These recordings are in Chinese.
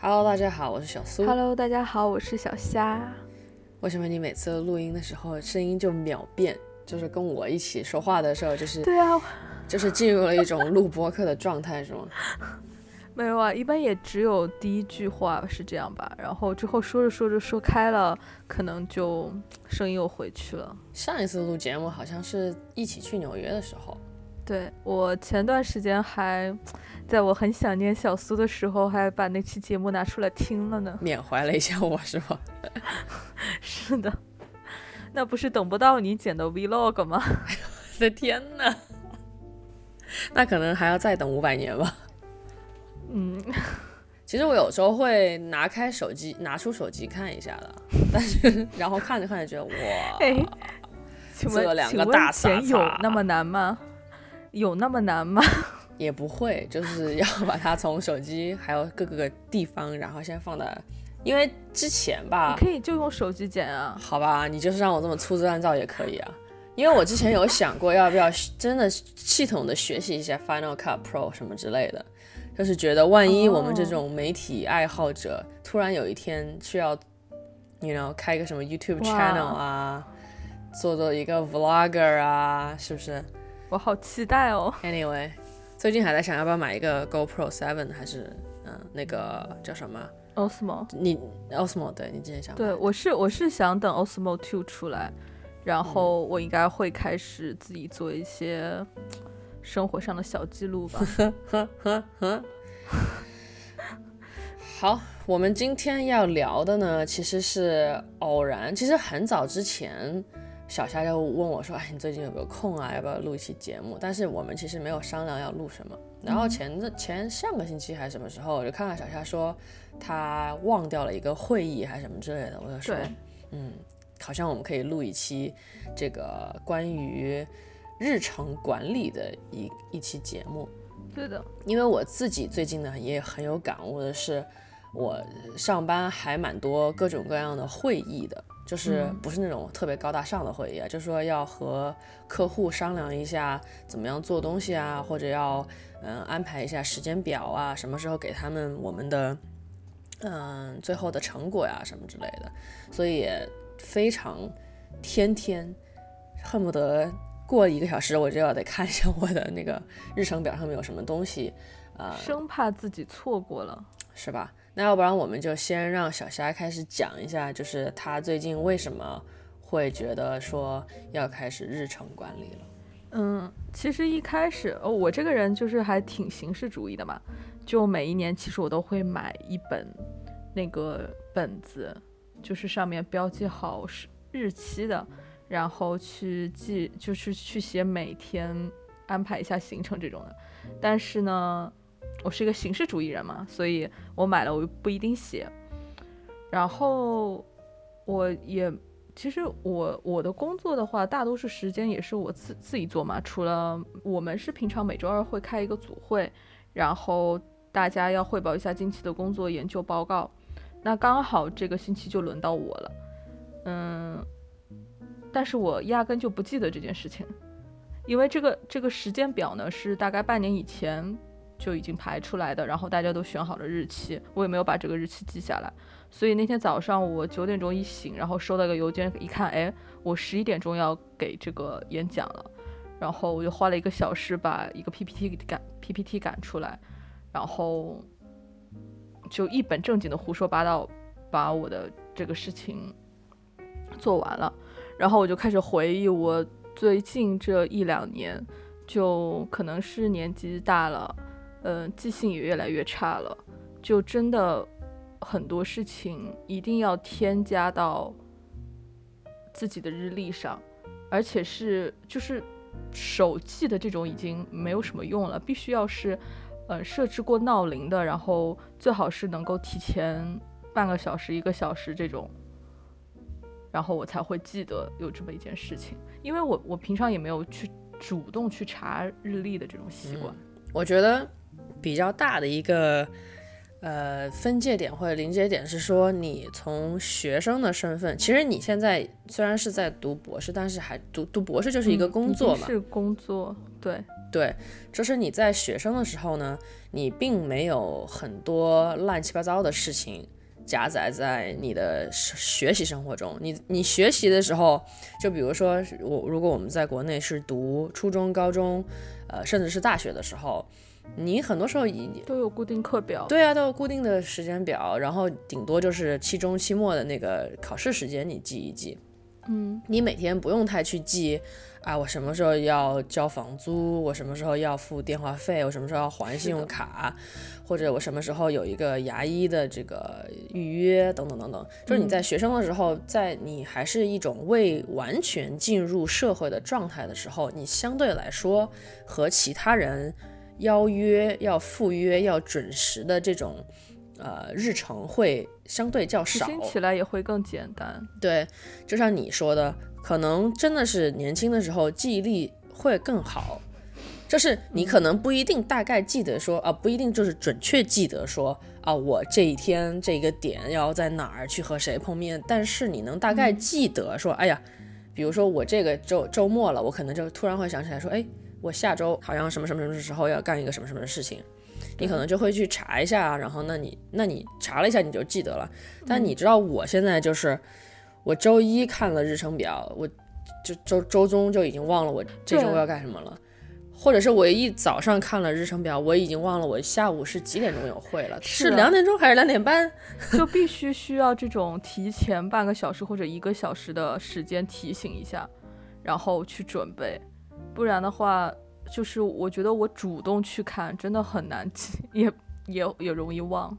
Hello，大家好，我是小苏。Hello，大家好，我是小虾。为什么你每次录音的时候声音就秒变？就是跟我一起说话的时候，就是对啊，就是进入了一种录播客的状态，是吗？没有啊，一般也只有第一句话是这样吧，然后之后说着说着说开了，可能就声音又回去了。上一次录节目好像是一起去纽约的时候，对我前段时间还在我很想念小苏的时候，还把那期节目拿出来听了呢。缅怀了一下我，是吧？是的，那不是等不到你剪的 Vlog 吗？我的天呐，那可能还要再等五百年吧。嗯，其实我有时候会拿开手机，拿出手机看一下的，但是然后看着看着觉得哇，哎，请问这两个请问大傻剪有那么难吗？有那么难吗？也不会，就是要 把它从手机还有各个地方，然后先放在，因为之前吧你，可以就用手机剪啊。好吧，你就是让我这么粗制滥造也可以啊。因为我之前有想过要不要真的系统的学习一下 Final Cut Pro 什么之类的，就是觉得万一我们这种媒体爱好者突然有一天需要，you know 开一个什么 YouTube channel 啊，做做一个 vlogger 啊，是不是我好期待哦！？Anyway，最近还在想要不要买一个 GoPro Seven 还是嗯、那个叫什么？Osmo，你 Osmo 对你之前想对我是我是想等 Osmo Two 出来，然后我应该会开始自己做一些生活上的小记录吧。好，我们今天要聊的呢，其实是偶然，其实很早之前，小夏就问我说：“哎，你最近有没有空啊？要不要录一期节目？”但是我们其实没有商量要录什么。然后前的前上个星期还是什么时候，我就看到小夏说他忘掉了一个会议还是什么之类的，我就说，嗯，好像我们可以录一期这个关于日程管理的一一期节目。对的，因为我自己最近呢也很有感悟的是，我上班还蛮多各种各样的会议的，就是嗯不是那种特别高大上的会议啊，就是说要和客户商量一下怎么样做东西啊，或者要嗯、安排一下时间表啊，什么时候给他们我们的嗯、最后的成果呀、什么之类的，所以也非常天天恨不得过一个小时我就要得看一下我的那个日程表上面有什么东西，啊、生怕自己错过了。是吧？那要不然我们就先让小霞开始讲一下，就是她最近为什么会觉得说要开始日程管理了。嗯，其实一开始，哦，我这个人就是还挺形式主义的嘛，就每一年其实我都会买一本那个本子，就是上面标记好是日期的，然后去记，就是去写每天安排一下行程这种的。但是呢，我是一个形式主义人嘛，所以我买了我又不一定写。然后我也其实我我的工作的话，大多数时间也是我自自己做嘛。除了我们是平常每周二会开一个组会，然后大家要汇报一下近期的工作研究报告。那刚好这个星期就轮到我了，嗯，但是我压根就不记得这件事情，因为这个这个时间表呢是大概半年以前就已经排出来的，然后大家都选好了日期，我也没有把这个日期记下来。所以那天早上我九点钟一醒，然后收到个邮件，一看，哎，我十一点钟要给这个演讲了，然后我就花了一个小时把一个 PPT 给赶 PPT 赶出来，然后就一本正经的胡说八道，把我的这个事情做完了，然后我就开始回忆我最近这一两年，就可能是年纪大了，嗯、记性也越来越差了，就真的。很多事情一定要添加到自己的日历上，而且是就是手记的这种已经没有什么用了，必须要是呃设置过闹铃的，然后最好是能够提前半个小时、一个小时这种，然后我才会记得有这么一件事情，因为我我平常也没有去主动去查日历的这种习惯。我觉得比较大的一个呃分界点或者临界点是说，你从学生的身份，其实你现在虽然是在读博士，但是还读读博士就是一个嗯工作嘛，是工作，对，对，就是你在学生的时候呢，你并没有很多乱七八糟的事情夹杂在你的学习生活中。你你学习的时候，就比如说我，如果我们在国内是读初中、高中，呃，甚至是大学的时候，你很多时候以都有固定课表。对啊，都有固定的时间表，然后顶多就是期中、期末的那个考试时间你记一记。嗯，你每天不用太去记。啊，我什么时候要交房租？我什么时候要付电话费？我什么时候要还信用卡？或者我什么时候有一个牙医的这个预约？等等等等。就是你在学生的时候，在你还是一种未完全进入社会的状态的时候，你相对来说和其他人邀约、要赴约、要准时的这种呃日程会相对较少，起来也会更简单。对，就像你说的。可能真的是年轻的时候记忆力会更好，就是你可能不一定大概记得说啊，不一定就是准确记得说啊，我这一天这个点要在哪儿去和谁碰面，但是你能大概记得说，哎呀，比如说我这个周周末了，我可能就突然会想起来说，哎，我下周好像什么什么什么时候要干一个什么什么的事情，你可能就会去查一下，然后那你那你查了一下你就记得了，但你知道我现在就是。我周一看了日程表，我就周周中就已经忘了我这周要干什么了，或者是我一早上看了日程表，我已经忘了我下午是几点钟有会了，是两点钟还是两点半？就必须需要这种提前半个小时或者一个小时的时间提醒一下，然后去准备，不然的话，就是我觉得我主动去看真的很难记，也也也容易忘，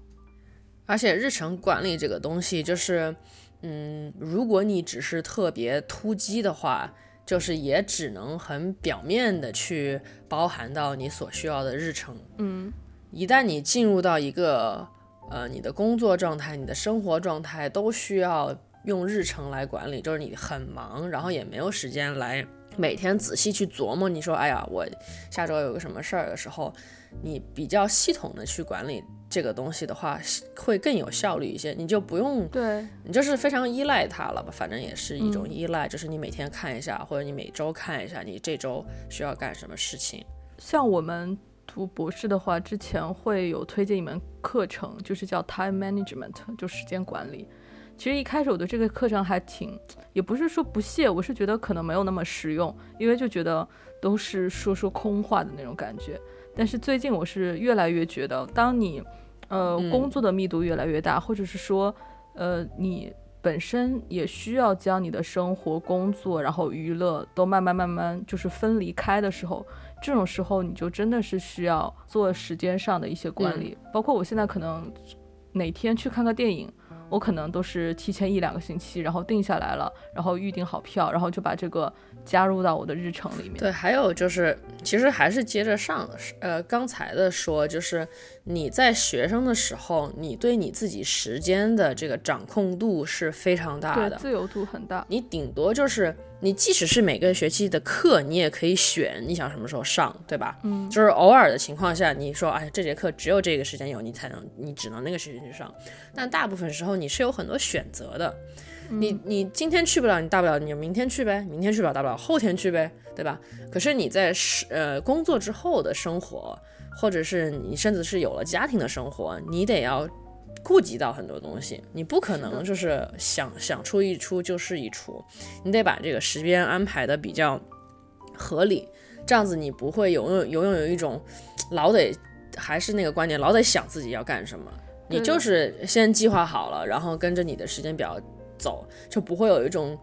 而且日程管理这个东西就是。嗯，如果你只是特别突击的话，就是也只能很表面的去包含到你所需要的日程。嗯，一旦你进入到一个呃你的工作状态、你的生活状态都需要用日程来管理，就是你很忙，然后也没有时间来每天仔细去琢磨。你说，哎呀，我下周有个什么事儿的时候，你比较系统的去管理。这个东西的话会更有效率一些，你就不用，对你就是非常依赖它了吧？反正也是一种依赖，就是你每天看一下，或者你每周看一下，你这周需要干什么事情。像我们读博士的话，之前会有推荐一门课程，就是叫 time management，就时间管理。其实一开始我对这个课程还挺，也不是说不屑，我是觉得可能没有那么实用，因为就觉得都是说说空话的那种感觉。但是最近我是越来越觉得，当你，呃，工作的密度越来越大，或者是说，呃，你本身也需要将你的生活、工作，然后娱乐都慢慢慢慢就是分离开的时候，这种时候你就真的是需要做时间上的一些管理。包括我现在可能哪天去看个电影。我可能都是提前一两个星期，然后定下来了，然后预定好票，然后就把这个加入到我的日程里面。对，还有就是，其实还是接着上，呃，刚才的说，就是你在学生的时候，你对你自己时间的这个掌控度是非常大的，自由度很大。你顶多就是。你即使是每个学期的课，你也可以选你想什么时候上，对吧？嗯，就是偶尔的情况下，你说，哎，这节课只有这个时间有，你才能，你只能那个时间去上。但大部分时候你是有很多选择的，你你今天去不了，你大不了你就明天去呗，明天去不了大不了后天去呗，对吧？可是你在是呃工作之后的生活，或者是你甚至是有了家庭的生活，你得要。顾及到很多东西，你不可能就是想想出一出就是一出，你得把这个时间安排的比较合理，这样子你不会永远永远有一种老得还是那个观点，老得想自己要干什么，你就是先计划好了，然后跟着你的时间表走，就不会有一种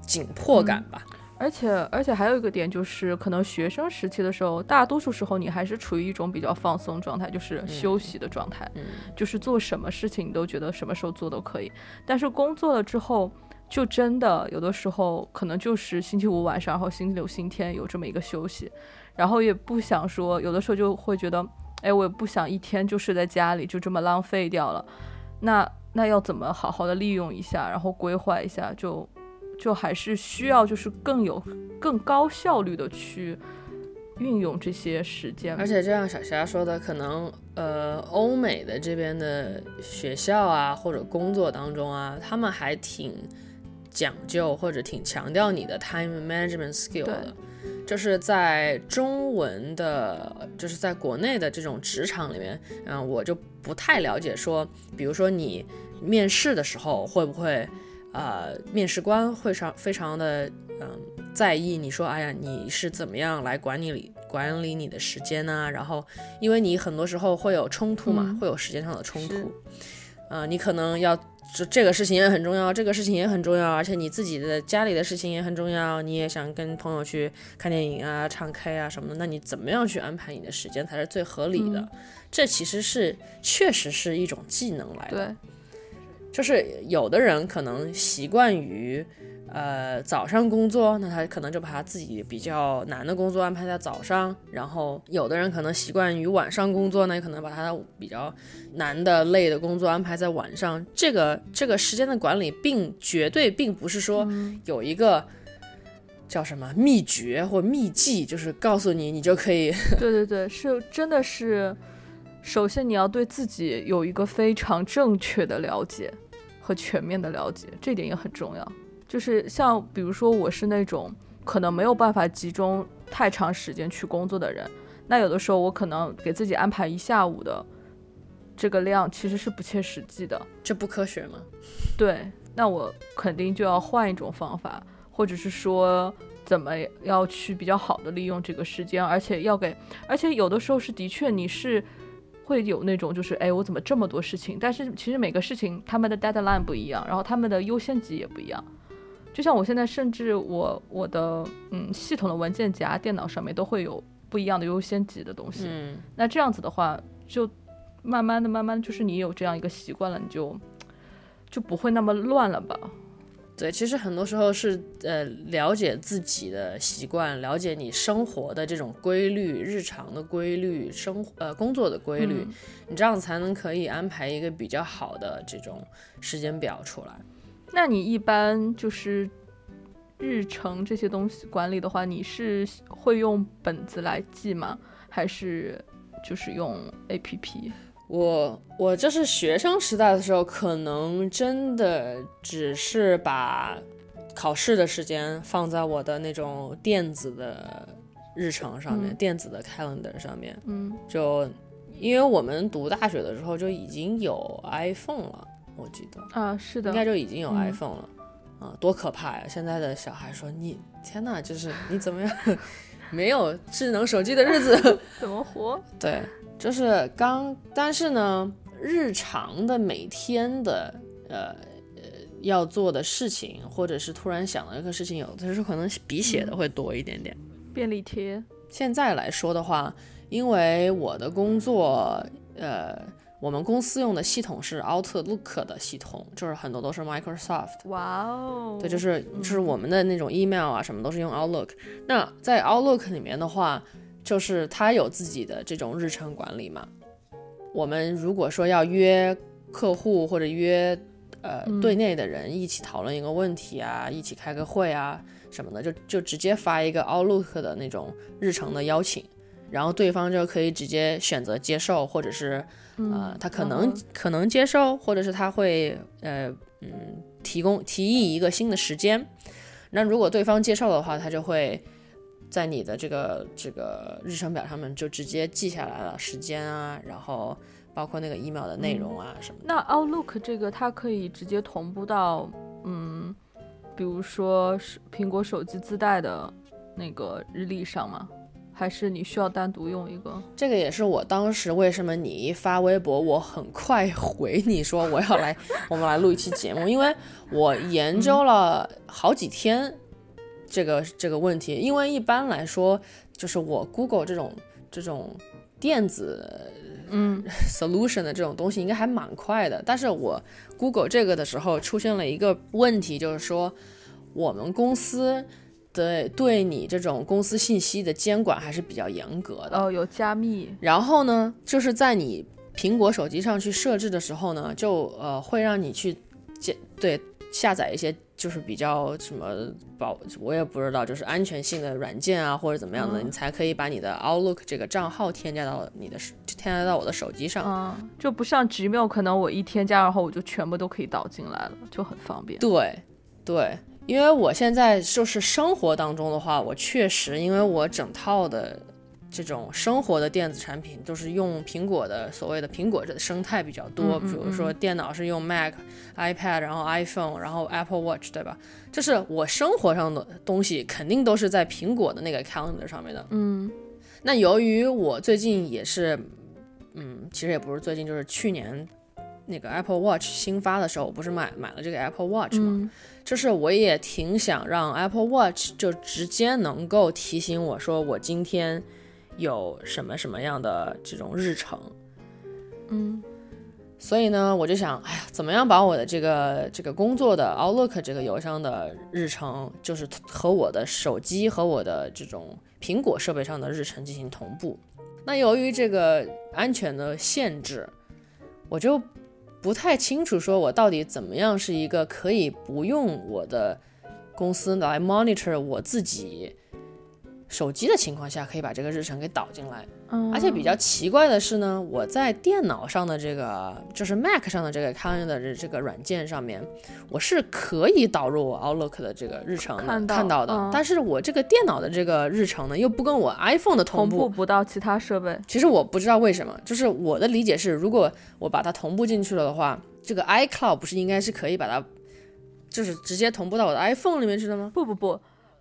紧迫感吧。而且而且还有一个点就是，可能学生时期的时候，大多数时候你还是处于一种比较放松状态，就是休息的状态，就是做什么事情你都觉得什么时候做都可以。但是工作了之后，就真的有的时候可能就是星期五晚上，然后星期六、星期天有这么一个休息，然后也不想说，有的时候就会觉得，哎，我也不想一天就睡在家里，就这么浪费掉了。那那要怎么好好的利用一下，然后规划一下就。就还是需要，就是更有、更高效率的去运用这些时间。而且，就像小霞说的，可能呃，欧美的这边的学校啊，或者工作当中啊，他们还挺讲究或者挺强调你的 time management skill 的。就是在中文的，就是在国内的这种职场里面，嗯，我就不太了解。说，比如说你面试的时候，会不会，呃，面试官会常非常的，嗯，在意你说，哎呀，你是怎么样来管理管理你的时间呢？然后，因为你很多时候会有冲突嘛，会有时间上的冲突，呃，你可能要。这这个事情也很重要，这个事情也很重要，而且你自己的家里的事情也很重要，你也想跟朋友去看电影啊、唱 K 啊什么的，那你怎么样去安排你的时间才是最合理的？这其实是确实是一种技能来的，就是有的人可能习惯于。呃，早上工作，那他可能就把他自己比较难的工作安排在早上，然后有的人可能习惯于晚上工作，那也可能把他比较难的、累的工作安排在晚上。这个这个时间的管理，并绝对并不是说有一个叫什么秘诀或秘技，就是告诉你你就可以。对对对，是真的是，首先你要对自己有一个非常正确的了解和全面的了解，这点也很重要。就是像比如说，我是那种可能没有办法集中太长时间去工作的人，那有的时候我可能给自己安排一下午的这个量，其实是不切实际的。这不科学吗？对，那我肯定就要换一种方法，或者是说怎么要去比较好的利用这个时间，而且要给，而且有的时候是的确你是会有那种就是哎我怎么这么多事情，但是其实每个事情他们的 deadline 不一样，然后他们的优先级也不一样。就像我现在，甚至我我的嗯系统的文件夹电脑上面都会有不一样的优先级的东西。嗯，那这样子的话，就慢慢的、慢慢就是你有这样一个习惯了，你就就不会那么乱了吧？对，其实很多时候是呃了解自己的习惯，了解你生活的这种规律、日常的规律、生呃工作的规律，你这样才能可以安排一个比较好的这种时间表出来。那你一般就是日程这些东西管理的话，你是会用本子来记吗？还是就是用 A P P？我我就是学生时代的时候，可能真的只是把考试的时间放在我的那种电子的日程上面，电子的 calendar 上面。嗯，就因为我们读大学的时候就已经有 iPhone 了。我记得啊，是的，应该就已经有 iPhone 了，啊，多可怕呀！现在的小孩说你，天哪，就是你怎么样，没有智能手机的日子 怎么活？对，就是刚，但是呢，日常的每天的呃呃要做的事情，或者是突然想到一个事情，有的时候可能笔写的会多一点点。便利贴，现在来说的话，因为我的工作，呃。我们公司用的系统是 Outlook 的系统，就是很多都是 Microsoft。哇哦！对，就是就是我们的那种 email 啊，什么都是用 Outlook。那在 Outlook 里面的话，就是他有自己的这种日程管理嘛。我们如果说要约客户或者约呃队内的人一起讨论一个问题啊，一起开个会啊什么的，就就直接发一个 Outlook 的那种日程的邀请，然后对方就可以直接选择接受或者是。呃，他可能可能接受，或者是他会呃嗯提供提议一个新的时间。那如果对方接受的话，他就会在你的这个这个日程表上面就直接记下来了时间啊，然后包括那个 email 的内容啊什么。那 Outlook 这个它可以直接同步到嗯，比如说是苹果手机自带的那个日历上吗？还是你需要单独用一个？这个也是我当时为什么你一发微博，我很快回你说我要来，我们来录一期节目，因为我研究了好几天这个这个问题。因为一般来说，就是我 Google 这种这种电子嗯 solution 的这种东西，应该还蛮快的。但是我 Google 这个的时候，出现了一个问题，就是说我们公司。对，对你这种公司信息的监管还是比较严格的哦，有加密。然后呢，就是在你苹果手机上去设置的时候呢，就呃会让你去接对下载一些就是比较什么保，我也不知道，就是安全性的软件啊或者怎么样的，你才可以把你的 Outlook 这个账号添加到你的添加到我的手机上。嗯，就不像 Gmail，可能我一添加然后我就全部都可以导进来了，就很方便。对，对。因为我现在就是生活当中的话，我确实因为我整套的这种生活的电子产品都是用苹果的所谓的苹果的生态比较多，比如说电脑是用 Mac、iPad，然后 iPhone，然后 Apple Watch，对吧？就是我生活上的东西肯定都是在苹果的那个 Calendar 上面的。嗯，那由于我最近也是，嗯，其实也不是最近，就是去年那个 Apple Watch 新发的时候，我不是买买了这个 Apple Watch 嘛，就是我也挺想让 Apple Watch 就直接能够提醒我说我今天有什么什么样的这种日程。嗯，所以呢，我就想，哎呀，怎么样把我的这个这个工作的 Outlook 这个邮箱的日程，就是和我的手机和我的这种苹果设备上的日程进行同步。那由于这个安全的限制，我就不太清楚，说我到底怎么样是一个可以不用我的公司来 monitor 我自己手机的情况下，可以把这个日程给导进来。嗯，而且比较奇怪的是呢，我在电脑上的这个就是 Mac 上的这个 Calendar 的这个软件上面，我是可以导入我 Outlook 的这个日程看到的，嗯但是我这个电脑的这个日程呢，又不跟我 iPhone 的同步。同步不到其他设备。其实我不知道为什么，就是我的理解是，如果我把它同步进去了的话，这个 iCloud 不是应该是可以把它，就是直接同步到我的 iPhone 里面去的吗？不不不，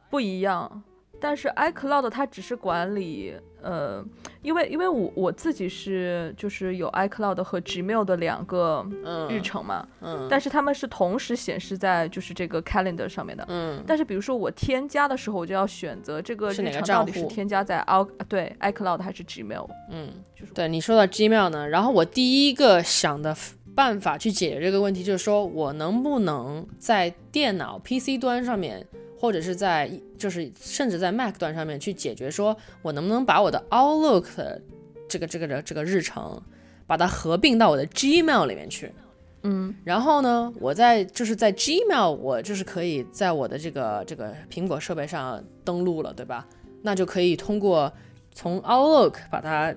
不一样。但是 iCloud 它只是管理，呃，因为因为我我自己是就是有 iCloud 和 Gmail 的两个嗯，日程嘛，嗯。但是他们是同时显示在就是这个 Calendar 上面的。嗯。但是比如说我添加的时候，我就要选择这个日程到底是添加在 i 对 iCloud 还是 Gmail。嗯，就是对你说到 Gmail 呢，然后我第一个想的办法去解决这个问题，就是说我能不能在电脑 PC 端上面，或者是在就是甚至在 Mac 端上面去解决，说我能不能把我的 Outlook 的这个这个的这个日程，把它合并到我的 Gmail 里面去。嗯然后呢，我在就是在 Gmail，我就是可以在我的这个这个苹果设备上登录了，对吧？那就可以通过从 Outlook 把它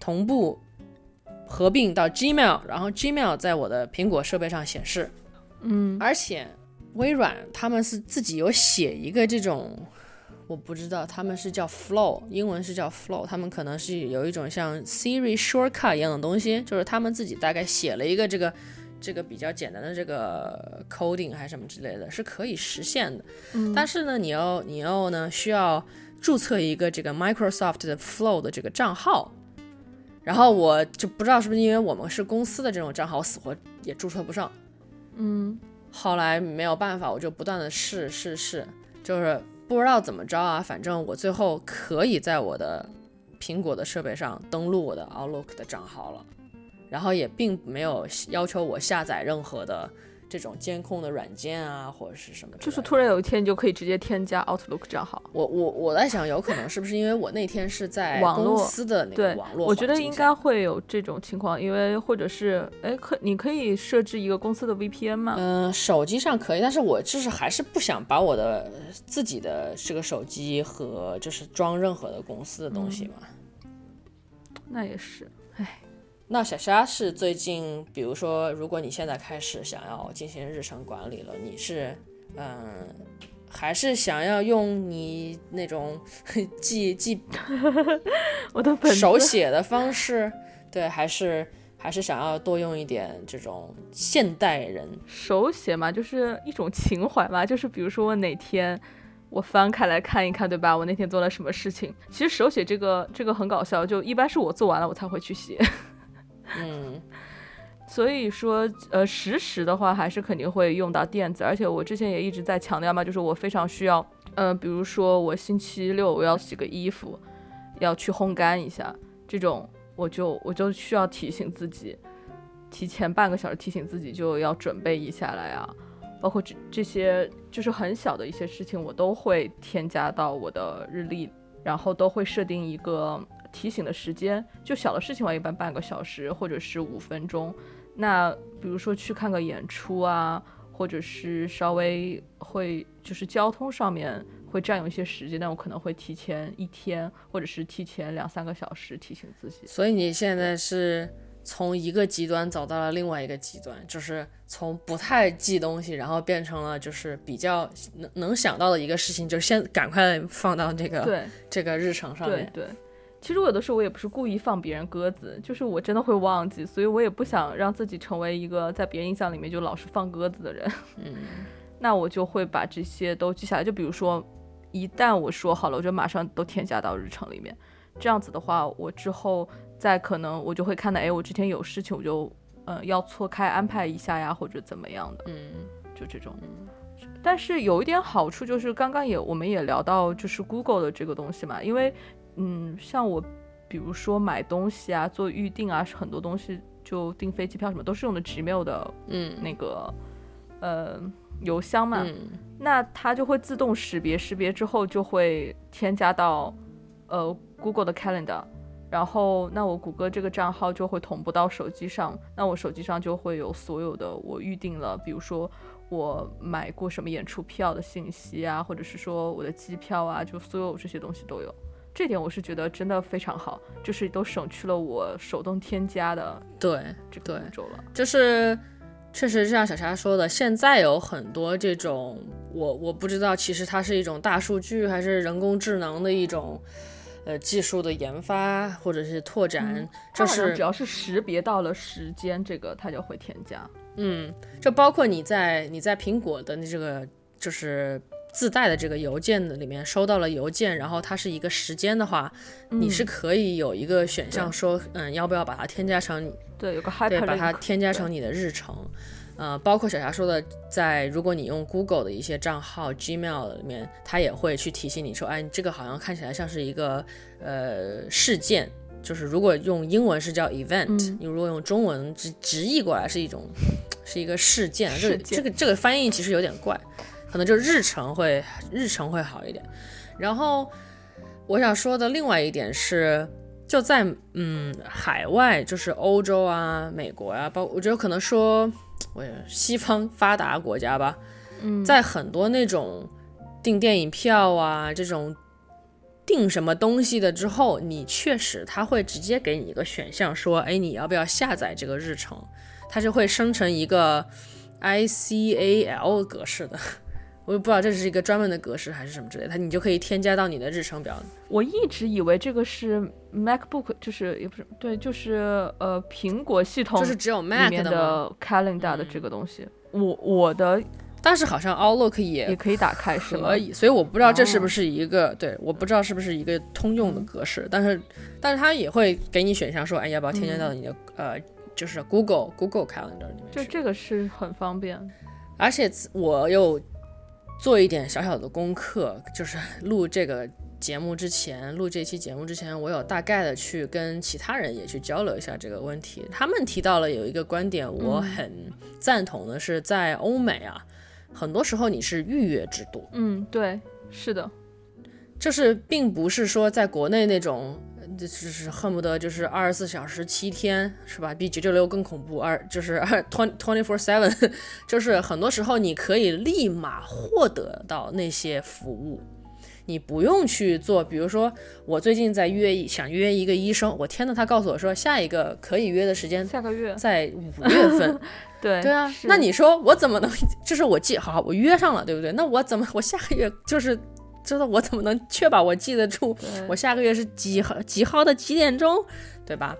同步合并到 Gmail，然后 Gmail 在我的苹果设备上显示。嗯而且微软他们是自己有写一个这种，我不知道他们是叫 Flow，英文是叫 Flow，他们可能是有一种像 Siri shortcut 一样的东西，就是他们自己大概写了一个这个这个比较简单的这个 coding 还是什么之类的，是可以实现的。嗯但是呢，你要你要呢需要注册一个这个 Microsoft 的 Flow 的这个账号。然后我就不知道是不是因为我们是公司的这种账号，我死活也注册不上。嗯后来没有办法，我就不断的试试试，就是不知道怎么着啊，反正我最后可以在我的苹果的设备上登录我的 Outlook 的账号了，然后也并没有要求我下载任何的这种监控的软件啊，或者是什么。就是突然有一天你就可以直接添加 Outlook 账号。我我我在想，有可能是不是因为我那天是在网络公司的那对个网络我觉得应该会有这种情况，因为或者是哎，可你可以设置一个公司的 VPN 吗？嗯，手机上可以，但是我就是还是不想把我的自己的这个手机和就是装任何的公司的东西嘛。那也是，哎，那小虾是最近，比如说，如果你现在开始想要进行日程管理了，你是嗯，还是想要用你那种记记 我的本手写的方式，对，还是还是想要多用一点这种现代人手写嘛，就是一种情怀嘛，就是比如说我哪天我翻开来看一看，对吧？我那天做了什么事情？其实手写这个这个很搞笑，就一般是我做完了我才会去写。嗯。所以说，呃，实时的话还是肯定会用到电子，而且我之前也一直在强调嘛，就是我非常需要，呃，比如说我星期六我要洗个衣服，要去烘干一下，这种我就我就需要提醒自己，提前半个小时提醒自己就要准备一下来啊，包括这这些就是很小的一些事情，我都会添加到我的日历，然后都会设定一个提醒的时间，就小的事情我一般半个小时或者是五分钟。那比如说去看个演出啊，或者是稍微会就是交通上面会占用一些时间，那我可能会提前一天或者是提前两三个小时提醒自己。所以你现在是从一个极端走到了另外一个极端，就是从不太记东西，然后变成了就是比较能能想到的一个事情，就先赶快放到这个对这个日程上面。对对，其实我有的时候我也不是故意放别人鸽子，就是我真的会忘记，所以我也不想让自己成为一个在别人印象里面就老是放鸽子的人。嗯，那我就会把这些都记下来，就比如说，一旦我说好了，我就马上都添加到日程里面。这样子的话，我之后再可能我就会看到，哎，我之前有事情，我就呃要错开安排一下呀，或者怎么样的，嗯就这种。但是有一点好处就是，刚刚也我们也聊到，就是 Google 的这个东西嘛，因为嗯，像我比如说买东西啊、做预定啊，很多东西就订飞机票什么都是用的 Gmail 的嗯。那个呃邮箱嘛，嗯。那它就会自动识别，识别之后就会添加到呃 Google 的 Calendar，然后那我谷歌这个账号就会同步到手机上，那我手机上就会有所有的我预定了，比如说我买过什么演出票的信息啊，或者是说我的机票啊，就所有这些东西都有。这点我是觉得真的非常好，就是都省去了我手动添加的对这个步骤了。就是确实像小霞说的，现在有很多这种，我我不知道，其实它是一种大数据还是人工智能的一种呃技术的研发或者是拓展，就是只要是识别到了时间，这个它就会添加。嗯，就包括你在你在苹果的这个就是自带的这个邮件的里面收到了邮件，然后它是一个时间的话，你是可以有一个选项说，嗯，要不要把它添加成对，有个对把它添加成你的日程。呃，包括小霞说的，在如果你用 Google 的一些账号、Gmail 里面，它也会去提醒你说，哎，这个好像看起来像是一个呃事件，就是如果用英文是叫 event，、嗯。你如果用中文直直译过来是一种是一个事件，这个这个这个翻译其实有点怪，可能就日程会日程会好一点。然后我想说的另外一点是，就在嗯海外，就是欧洲啊、美国啊，包我觉得可能说，我西方发达国家吧，嗯，在很多那种订电影票啊这种订什么东西的之后，你确实他会直接给你一个选项，说，哎，你要不要下载这个日程？它就会生成一个 ICAL 格式的。我也不知道这是一个专门的格式还是什么之类的，它你就可以添加到你的日程表。我一直以为这个是 MacBook，就是也不是对，就是呃苹果系统就是只有 Mac 的 Calendar 的这个东西。我我的但是好像 Outlook 也也可以打开，是吗可？以，所以我不知道这是不哦是一个、对，我不知道是不是一个通用的格式，但是但是它也会给你选项说，哎，要不要添加到你的、呃，就是 Google Google Calendar 里面去。就这个是很方便。而且我有做一点小小的功课，就是 录这个节目之前，录这期节目之前，我有大概的去跟其他人也去交流一下这个问题。他们提到了有一个观点，我很赞同的是，在欧美啊，很多时候你是预约制度，嗯，对，是的，就是并不是说在国内那种。就是恨不得就是二十四小时七天是吧？比九九六更恐怖，二就是 二 twenty twenty four seven，就是很多时候你可以立马获得到那些服务，你不用去做。比如说我最近在约一想约一个医生，我天呐，他告诉我说下一个可以约的时间下个月，在五月份。对对啊，那你说我怎么能？就是我记好，我约上了，对不对？那我怎么我下个月就是知道我怎么能确保我记得住？我下个月是几号几号的几点钟，对吧？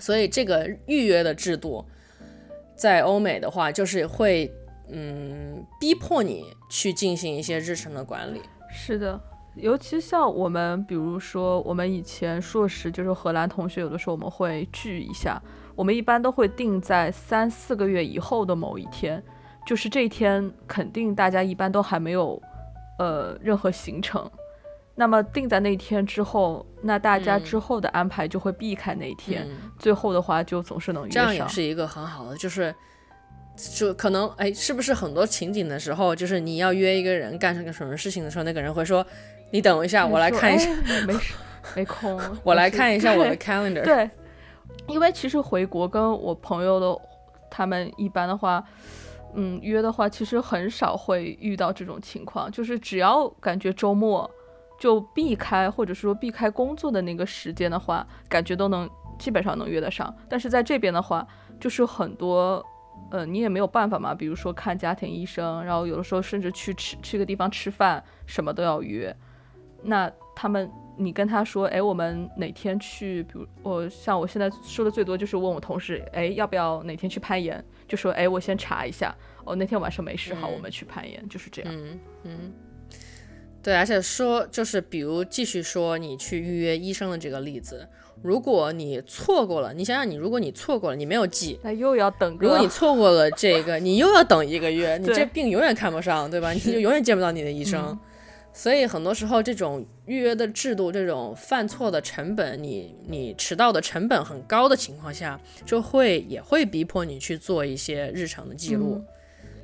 所以这个预约的制度，在欧美的话，就是会嗯逼迫你去进行一些日程的管理。是的，尤其像我们，比如说我们以前硕士就是荷兰同学，有的时候我们会聚一下，我们一般都会定在三四个月以后的某一天，就是这一天肯定大家一般都还没有呃任何行程。那么定在那一天之后，那大家嗯之后的安排就会避开那一天，嗯，最后的话就总是能约这样也上。是一个很好的，就是就可能哎，是不是很多情景的时候，就是你要约一个人干什个什么事情的时候，那个人会说：“你等一下，我来看一下，哎没事，没空，我来看一下我的 calendar。”对，因为其实回国跟我朋友的他们一般的话，嗯，约的话其实很少会遇到这种情况，就是只要感觉周末就避开或者说避开工作的那个时间的话，感觉都能基本上能约得上。但是在这边的话，就是很多，呃，你也没有办法嘛。比如说看家庭医生，然后有的时候甚至去吃去个地方吃饭，什么都要约。那他们，你跟他说，哎，我们哪天去？比如我像我现在说的最多就是问我同事，哎，要不要哪天去攀岩？就说，哎，我先查一下。哦，那天晚上没事，好，我们去攀岩，就是这样。嗯嗯。对，而且说就是，比如继续说你去预约医生的这个例子，如果你错过了，你想想你，如果你错过了，你没有记，那又要等。如果你错过了这个，你又要等一个月，你这病永远看不上，对吧？你就永远见不到你的医生。所以很多时候，这种预约的制度，这种犯错的成本，你你迟到的成本很高的情况下，就会也会逼迫你去做一些日常的记录。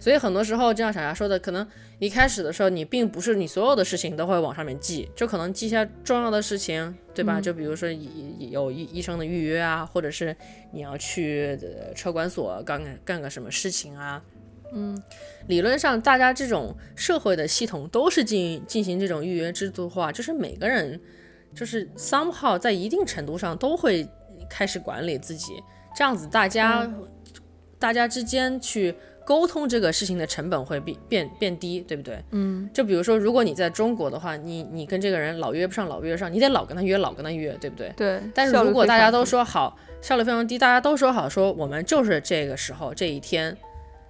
所以很多时候，就像小霞说的，可能一开始的时候，你并不是你所有的事情都会往上面记，就可能记下重要的事情，对吧？就比如说有医医生的预约啊，或者是你要去车管所干干个什么事情啊。嗯，理论上大家这种社会的系统都是进进行这种预约制度化，就是每个人就是 somehow 在一定程度上都会开始管理自己，这样子大家大家之间去。沟通这个事情的成本会变变变低，对不对？嗯，就比如说，如果你在中国的话，你你跟这个人老约不上，老约上，你得老跟他约，老跟他约，对不对？对。但是如果大家都说好，效率非常低，大家都说好，说我们就是这个时候这一天，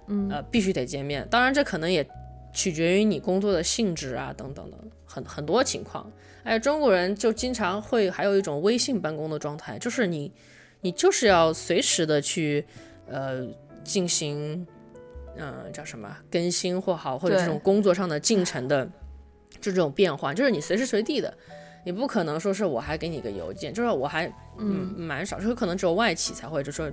嗯呃，必须得见面。当然，这可能也取决于你工作的性质啊，等等的很很多情况。哎，中国人就经常会还有一种微信办公的状态，就是你你就是要随时的去呃进行。嗯，叫什么更新或好，或者这种工作上的进程的，就这种变化，就是你随时随地的，你不可能说是我还给你个邮件，就是我还嗯蛮少，就是可能只有外企才会，就说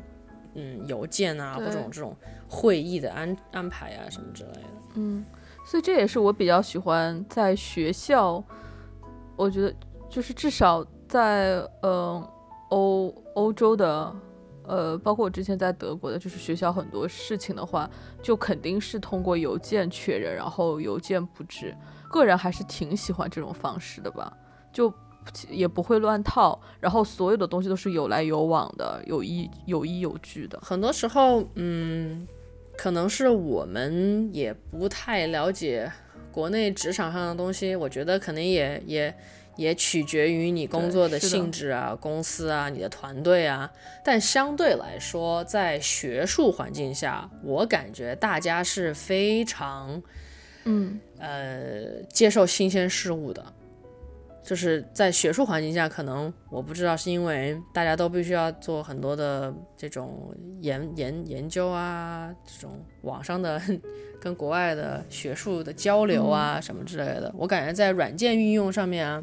嗯邮件啊各种这种会议的安安排啊什么之类的。嗯，所以这也是我比较喜欢在学校，我觉得就是至少在呃欧欧洲的。呃，包括我之前在德国的，就是学校很多事情的话，就肯定是通过邮件确认，然后邮件布置。个人还是挺喜欢这种方式的吧，就也不会乱套，然后所有的东西都是有来有往的，有依有依有据的。很多时候，嗯，可能是我们也不太了解国内职场上的东西，我觉得可能也也。也取决于你工作的性质啊，公司啊，你的团队啊。但相对来说，在学术环境下，我感觉大家是非常，嗯，呃，接受新鲜事物的。就是在学术环境下，可能我不知道是因为大家都必须要做很多的这种研研研究啊，这种网上的 跟国外的学术的交流啊什么之类的。我感觉在软件运用上面啊。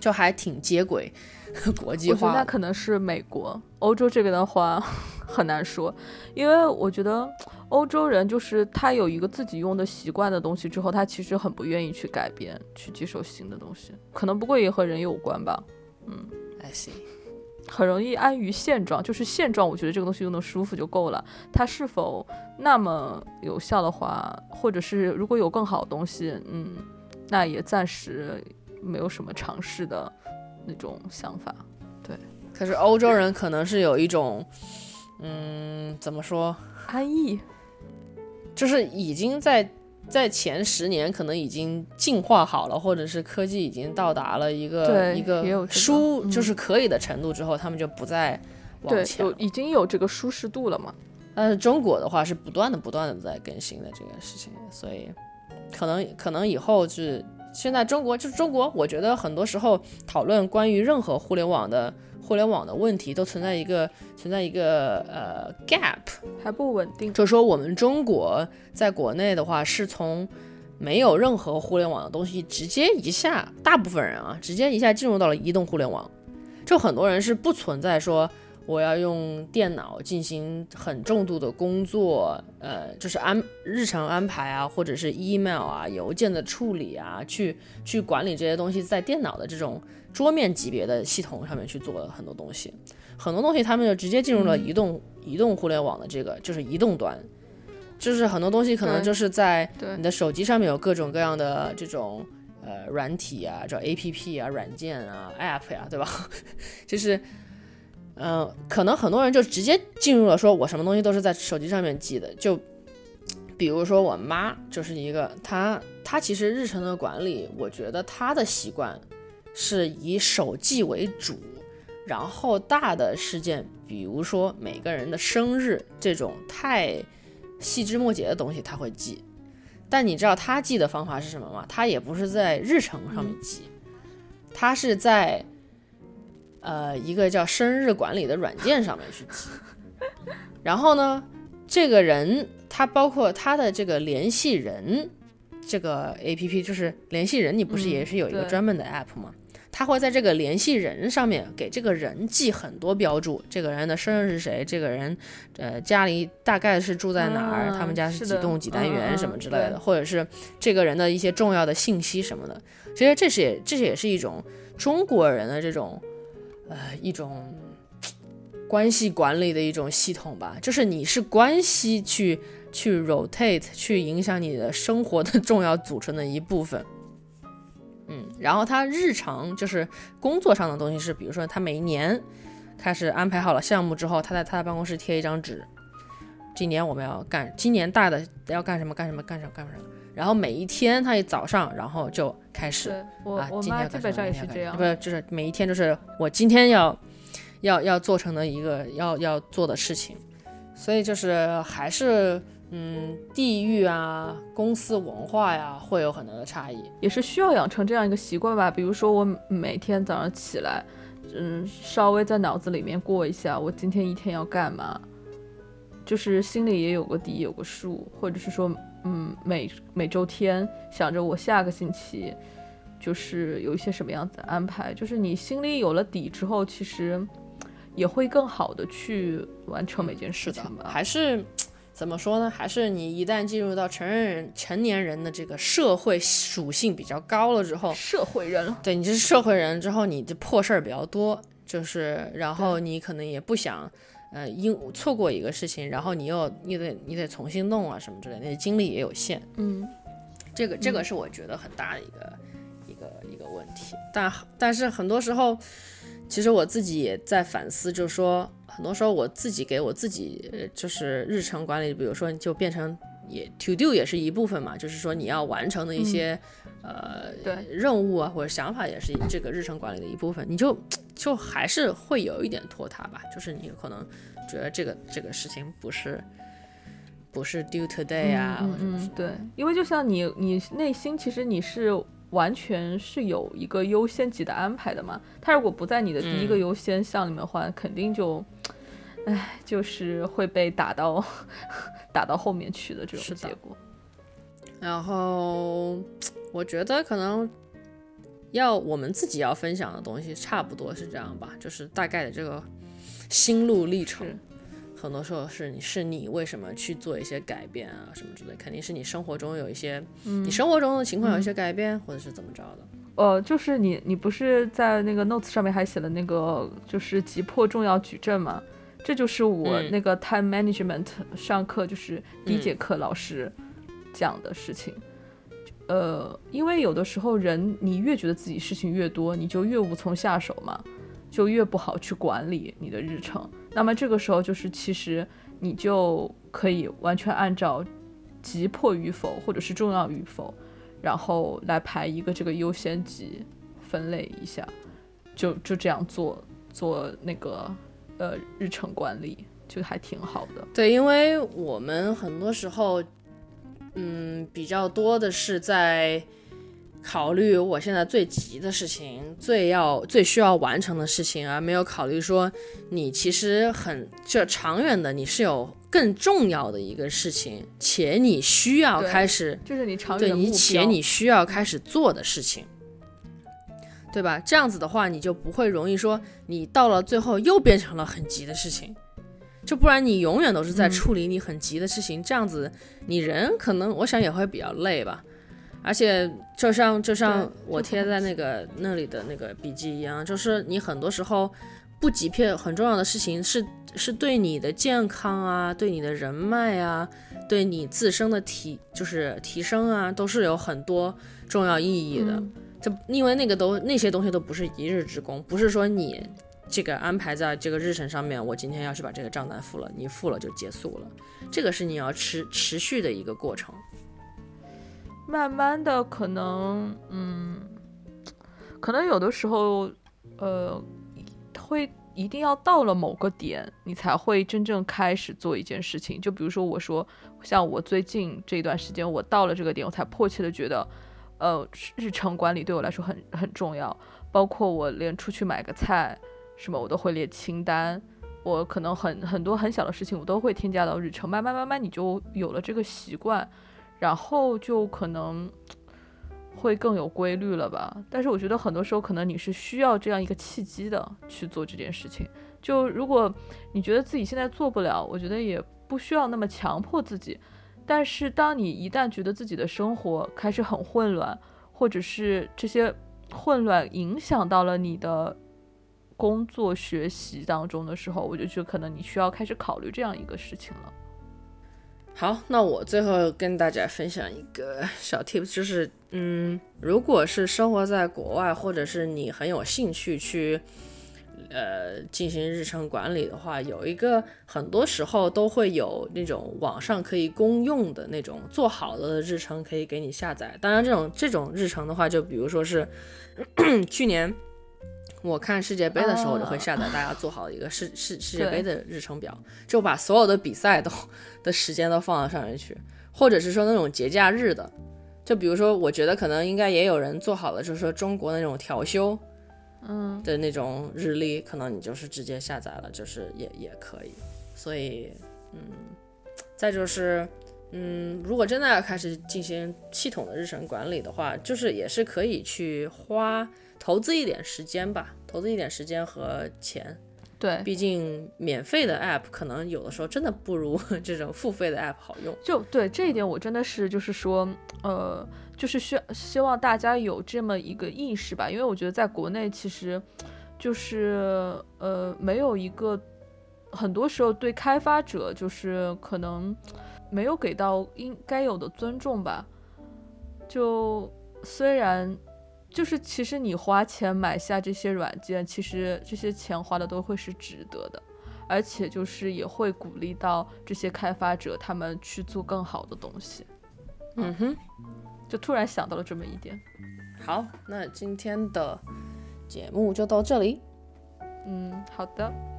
就还挺接轨，国际化。那可能是美国、欧洲这边的话 很难说，因为我觉得欧洲人就是他有一个自己用的习惯的东西之后，他其实很不愿意去改变、去接受新的东西。可能不过也和人有关吧。嗯，I see，很容易安于现状，就是现状，我觉得这个东西用的舒服就够了。它是否那么有效的话，或者是如果有更好的东西，嗯，那也暂时。没有什么尝试的那种想法，对。可是欧洲人可能是有一种，嗯，怎么说？安逸，就是已经在在前十年可能已经进化好了，或者是科技已经到达了一个一个舒就是可以的程度之后，他们就不再往前，有已经有这个舒适度了嘛？但是中国的话是不断的不断的在更新的这个事情，所以可能可能以后是。现在中国就是中国，我觉得很多时候讨论关于任何互联网的互联网的问题，都存在一个存在一个呃 gap，还不稳定。就是说，我们中国在国内的话，是从没有任何互联网的东西，直接一下，大部分人啊，直接一下进入到了移动互联网。就很多人是不存在说。我要用电脑进行很重度的工作，呃，就是安日常安排啊，或者是 email 啊、邮件的处理啊，去去管理这些东西，在电脑的这种桌面级别的系统上面去做很多东西，很多东西他们就直接进入了移动移动互联网的这个，就是移动端，就是很多东西可能就是在你的手机上面有各种各样的这种呃软体啊，叫 A P P 啊、软件啊、App 呀，对吧？就是。嗯，可能很多人就直接进入了说，我什么东西都是在手机上面记的。就比如说我妈就是一个，她她其实日程的管理，我觉得她的习惯是以手记为主，然后大的事件，比如说每个人的生日这种太细枝末节的东西，她会记。但你知道她记的方法是什么吗？她也不是在日程上面记，她是在。呃，一个叫生日管理的软件上面去记，然后呢，这个人他包括他的这个联系人，这个 A P P 就是联系人，你不是也是有一个专门的 App 吗？他会在这个联系人上面给这个人记很多标注，这个人的生日是谁，这个人呃家里大概是住在哪儿，他们家是几栋几单元什么之类的，或者是这个人的一些重要的信息什么的。其实这是也这也是一种中国人的这种。呃，一种关系管理的一种系统吧，就是你是关系去去 rotate 去影响你的生活的重要组成的一部分。嗯，然后他日常就是工作上的东西是，比如说他每一年开始安排好了项目之后，他在他的办公室贴一张纸，今年我们要干，今年大的要干什么干什么干什么干什么。然后每一天他一早上，然后就开始。我我妈基本上也是这样。不是，就是每一天就是我今天要，要要做成的一个要要做的事情。所以就是还是嗯，地域啊，公司文化呀，会有很多的差异。也是需要养成这样一个习惯吧。比如说我每天早上起来，嗯，稍微在脑子里面过一下，我今天一天要干嘛，就是心里也有个底，有个数，或者是说。嗯，每每周天想着我下个星期就是有一些什么样子的安排，就是你心里有了底之后，其实也会更好的去完成每件事情吧。还是怎么说呢？还是你一旦进入到成人成年人的这个社会属性比较高了之后，社会人，对你是社会人之后，你的破事儿比较多，就是然后你可能也不想。呃，因错过一个事情，然后你又你得你得重新弄啊什么之类，那精力也有限。嗯，这个这个是我觉得很大的一个一个一个问题。但但是很多时候，其实我自己也在反思，就是说很多时候我自己给我自己就是日程管理，比如说就变成也 to do 也是一部分嘛，就是说你要完成的一些呃任务啊或者想法也是这个日程管理的一部分，你就。就还是会有一点拖沓吧，就是你可能觉得这个这个事情不是不是 due today 啊，嗯，对，因为就像你你内心其实你是完全是有一个优先级的安排的嘛，他如果不在你的第一个优先项里面的话，肯定就，哎，就是会被打到打到后面去的这种结果。然后我觉得可能。要我们自己要分享的东西，差不多是这样吧，就是大概的这个心路历程。很多时候是你是你为什么去做一些改变啊，什么之类，肯定是你生活中有一些，你生活中的情况有一些改变，或者是怎么着的。呃，就是你你不是在那个 notes 上面还写了那个就是急迫重要矩阵吗？这就是我那个 time management 上课就是第一节课老师讲的事情。呃，因为有的时候人，你越觉得自己事情越多，你就越无从下手嘛，就越不好去管理你的日程。那么这个时候，就是其实你就可以完全按照急迫与否，或者是重要与否，然后来排一个这个优先级，分类一下，就就这样做做那个呃日程管理，就还挺好的。对，因为我们很多时候。嗯，比较多的是在考虑我现在最急的事情，最要最需要完成的事情，而没有考虑说你其实很这长远的，你是有更重要的一个事情，且你需要开始，就是你长远对你且你需要开始做的事情，对吧？这样子的话，你就不会容易说你到了最后又变成了很急的事情。就不然你永远都是在处理你很急的事情，这样子你人可能我想也会比较累吧。而且就像就像我贴在那个那里的那个笔记一样，就是你很多时候不急片很重要的事情是是对你的健康啊，对你的人脉啊，对你自身的提就是提升啊，都是有很多重要意义的。就因为那个都那些东西都不是一日之功，不是说你。这个安排在这个日程上面，我今天要去把这个账单付了，你付了就结束了。这个是你要持持续的一个过程。慢慢的，可能，嗯，可能有的时候，呃，会一定要到了某个点，你才会真正开始做一件事情。就比如说，我说，像我最近这段时间，我到了这个点，我才迫切的觉得，呃，日程管理对我来说很很重要。包括我连出去买个菜，什么我都会列清单。我可能很很多很小的事情，我都会添加到日程。慢慢慢慢，你就有了这个习惯。然后就可能会更有规律了吧，但是我觉得很多时候可能你是需要这样一个契机的去做这件事情。就如果你觉得自己现在做不了，我觉得也不需要那么强迫自己。但是当你一旦觉得自己的生活开始很混乱，或者是这些混乱影响到了你的工作学习当中的时候，我就觉得可能你需要开始考虑这样一个事情了。好，那我最后跟大家分享一个小 tips，就是，嗯，如果是生活在国外，或者是你很有兴趣去，呃，进行日程管理的话，有一个很多时候都会有那种网上可以公用的那种做好的日程可以给你下载。当然，这种这种日程的话，就比如说是 去年。我看世界杯的时候，我就会下载大家做好一个世世世界杯的日程表，就把所有的比赛都的时间都放到上面去，或者是说那种节假日的，就比如说，我觉得可能应该也有人做好了，就是说中国那种调休，嗯的那种日历，可能你就是直接下载了，就是也也可以。所以，嗯，再就是，嗯，如果真的要开始进行系统的日程管理的话，就是也是可以去花。投资一点时间吧，投资一点时间和钱。对，毕竟免费的 app 可能有的时候真的不如 这种付费的 app 好用。就对这一点，我真的是就是说，呃，就是需希望大家有这么一个意识吧，因为我觉得在国内其实就是呃没有一个，很多时候对开发者就是可能没有给到应该有的尊重吧。就虽然。就是其实你花钱买下这些软件，其实这些钱花的都会是值得的，而且就是也会鼓励到这些开发者他们去做更好的东西。嗯哼，就突然想到了这么一点。好，那今天的节目就到这里。嗯，好的。